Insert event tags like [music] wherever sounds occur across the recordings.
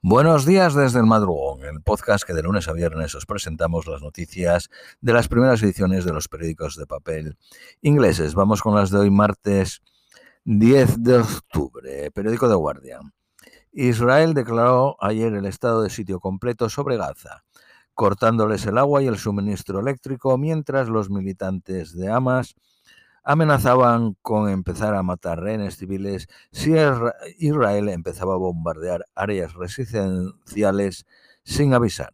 Buenos días desde el madrugón, el podcast que de lunes a viernes os presentamos las noticias de las primeras ediciones de los periódicos de papel ingleses. Vamos con las de hoy, martes 10 de octubre, periódico de Guardia. Israel declaró ayer el estado de sitio completo sobre Gaza, cortándoles el agua y el suministro eléctrico mientras los militantes de Hamas amenazaban con empezar a matar rehenes civiles si Israel empezaba a bombardear áreas residenciales sin avisar.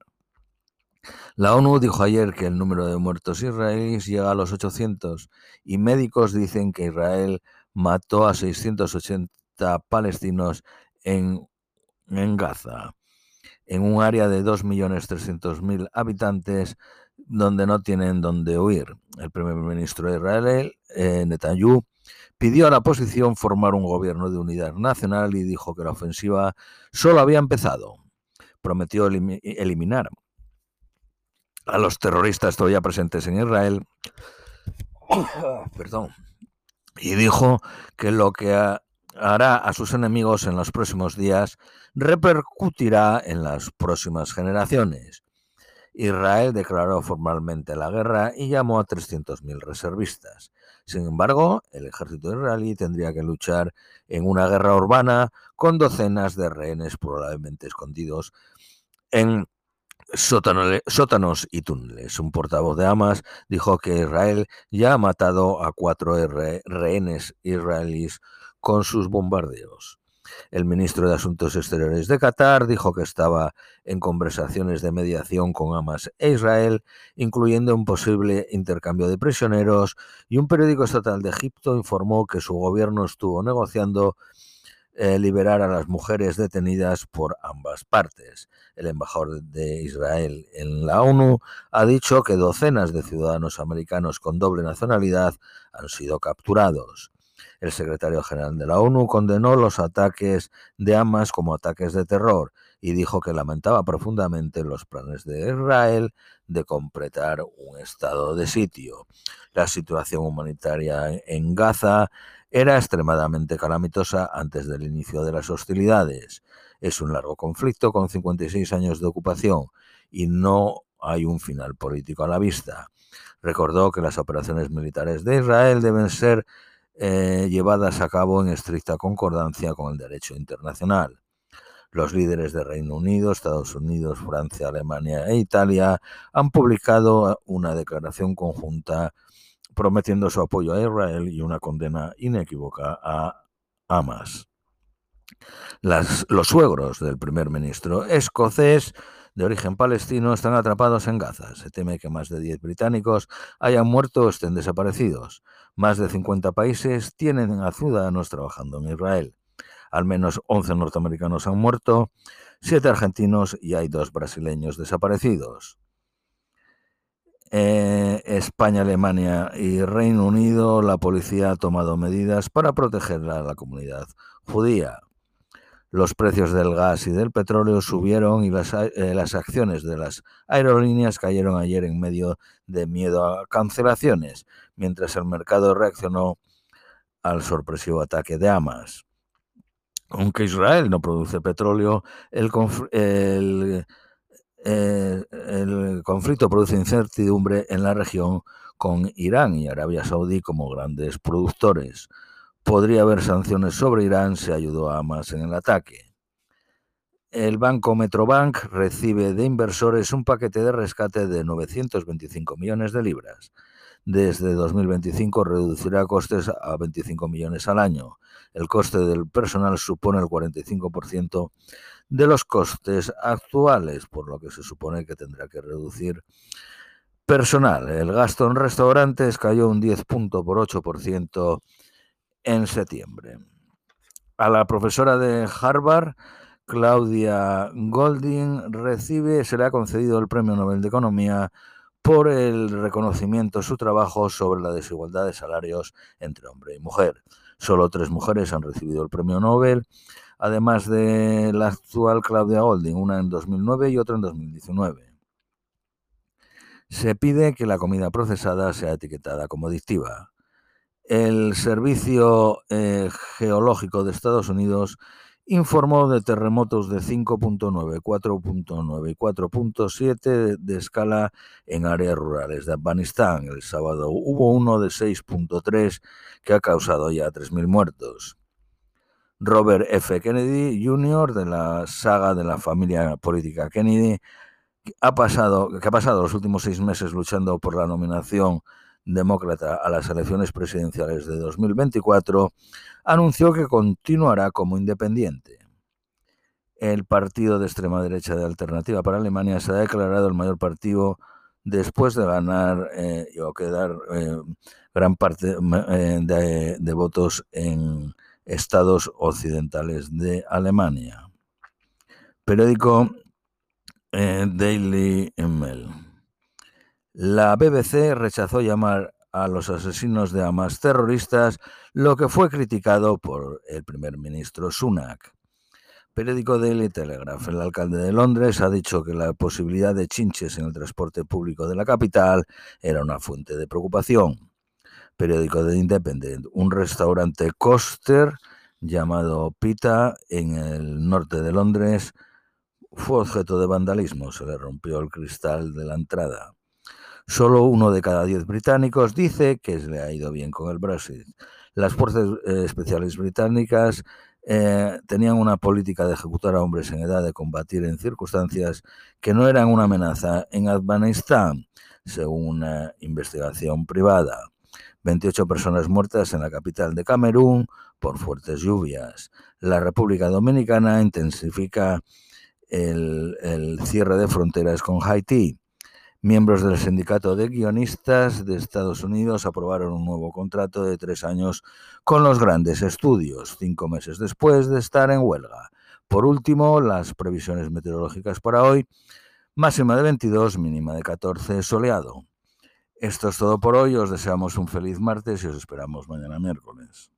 La ONU dijo ayer que el número de muertos israelíes llega a los 800 y médicos dicen que Israel mató a 680 palestinos en, en Gaza, en un área de 2.300.000 habitantes donde no tienen dónde huir. El primer ministro de Israel, eh, Netanyahu, pidió a la oposición formar un gobierno de unidad nacional y dijo que la ofensiva solo había empezado. Prometió eliminar a los terroristas todavía presentes en Israel. [coughs] Perdón. Y dijo que lo que hará a sus enemigos en los próximos días repercutirá en las próximas generaciones. Israel declaró formalmente la guerra y llamó a 300.000 reservistas. Sin embargo, el ejército israelí tendría que luchar en una guerra urbana con docenas de rehenes probablemente escondidos en sótanos y túneles. Un portavoz de Hamas dijo que Israel ya ha matado a cuatro rehenes israelíes con sus bombardeos. El ministro de Asuntos Exteriores de Qatar dijo que estaba en conversaciones de mediación con Hamas e Israel, incluyendo un posible intercambio de prisioneros, y un periódico estatal de Egipto informó que su gobierno estuvo negociando eh, liberar a las mujeres detenidas por ambas partes. El embajador de Israel en la ONU ha dicho que docenas de ciudadanos americanos con doble nacionalidad han sido capturados. El secretario general de la ONU condenó los ataques de Hamas como ataques de terror y dijo que lamentaba profundamente los planes de Israel de completar un estado de sitio. La situación humanitaria en Gaza era extremadamente calamitosa antes del inicio de las hostilidades. Es un largo conflicto con 56 años de ocupación y no hay un final político a la vista. Recordó que las operaciones militares de Israel deben ser eh, llevadas a cabo en estricta concordancia con el derecho internacional. Los líderes de Reino Unido, Estados Unidos, Francia, Alemania e Italia han publicado una declaración conjunta prometiendo su apoyo a Israel y una condena inequívoca a Hamas. los suegros del primer ministro escocés de origen palestino están atrapados en Gaza. Se teme que más de 10 británicos hayan muerto o estén desaparecidos. Más de 50 países tienen a ciudadanos trabajando en Israel. Al menos 11 norteamericanos han muerto, 7 argentinos y hay 2 brasileños desaparecidos. Eh, España, Alemania y Reino Unido, la policía ha tomado medidas para proteger a la comunidad judía. Los precios del gas y del petróleo subieron y las, eh, las, acciones de las aerolíneas cayeron ayer en medio de miedo a cancelaciones, mientras el mercado reaccionó al sorpresivo ataque de Hamas. Aunque Israel no produce petróleo, el, el, eh, el conflicto produce incertidumbre en la región con Irán y Arabia Saudí como grandes productores podría haber sanciones sobre Irán si ayudó a Hamas en el ataque. El banco Metrobank recibe de inversores un paquete de rescate de 925 millones de libras. Desde 2025 reducirá costes a 25 millones al año. El coste del personal supone el 45% de los costes actuales, por lo que se supone que tendrá que reducir personal. El gasto en restaurantes cayó un 10.8% en septiembre. A la profesora de Harvard, Claudia Golding, recibe, se le ha concedido el Premio Nobel de Economía por el reconocimiento de su trabajo sobre la desigualdad de salarios entre hombre y mujer. Solo tres mujeres han recibido el premio Nobel, además de la actual Claudia Golding, una en 2009 y otra en 2019. Se pide que la comida procesada sea etiquetada como adictiva. El Servicio eh, Geológico de Estados Unidos informó de terremotos de 5.9, 4.9 y 4.7 de escala en áreas rurales de Afganistán. El sábado hubo uno de 6.3 que ha causado ya 3.000 muertos. Robert F. Kennedy Jr., de la saga de la familia política Kennedy, ha pasado, que ha pasado los últimos seis meses luchando por la nominación demócrata a las elecciones presidenciales de 2024, anunció que continuará como independiente. El partido de extrema derecha de Alternativa para Alemania se ha declarado el mayor partido después de ganar eh, o quedar eh, gran parte eh, de, de votos en estados occidentales de Alemania. Periódico Daily Mail. La BBC rechazó llamar a los asesinos de Hamas terroristas, lo que fue criticado por el primer ministro Sunak. Periódico Daily Telegraph. El alcalde de Londres ha dicho que la posibilidad de chinches en el transporte público de la capital era una fuente de preocupación. Periódico de Independent. Un restaurante coaster llamado Pita en el norte de Londres fue objeto de vandalismo. Se le rompió el cristal de la entrada. Solo uno de cada diez británicos dice que le ha ido bien con el Brexit. Las fuerzas eh, especiales británicas eh, tenían una política de ejecutar a hombres en edad de combatir en circunstancias que no eran una amenaza en Afganistán, según una investigación privada. 28 personas muertas en la capital de Camerún por fuertes lluvias. La República Dominicana intensifica el, el cierre de fronteras con Haití. Miembros del Sindicato de Guionistas de Estados Unidos aprobaron un nuevo contrato de tres años con los grandes estudios, cinco meses después de estar en huelga. Por último, las previsiones meteorológicas para hoy, máxima de 22, mínima de 14, soleado. Esto es todo por hoy, os deseamos un feliz martes y os esperamos mañana miércoles.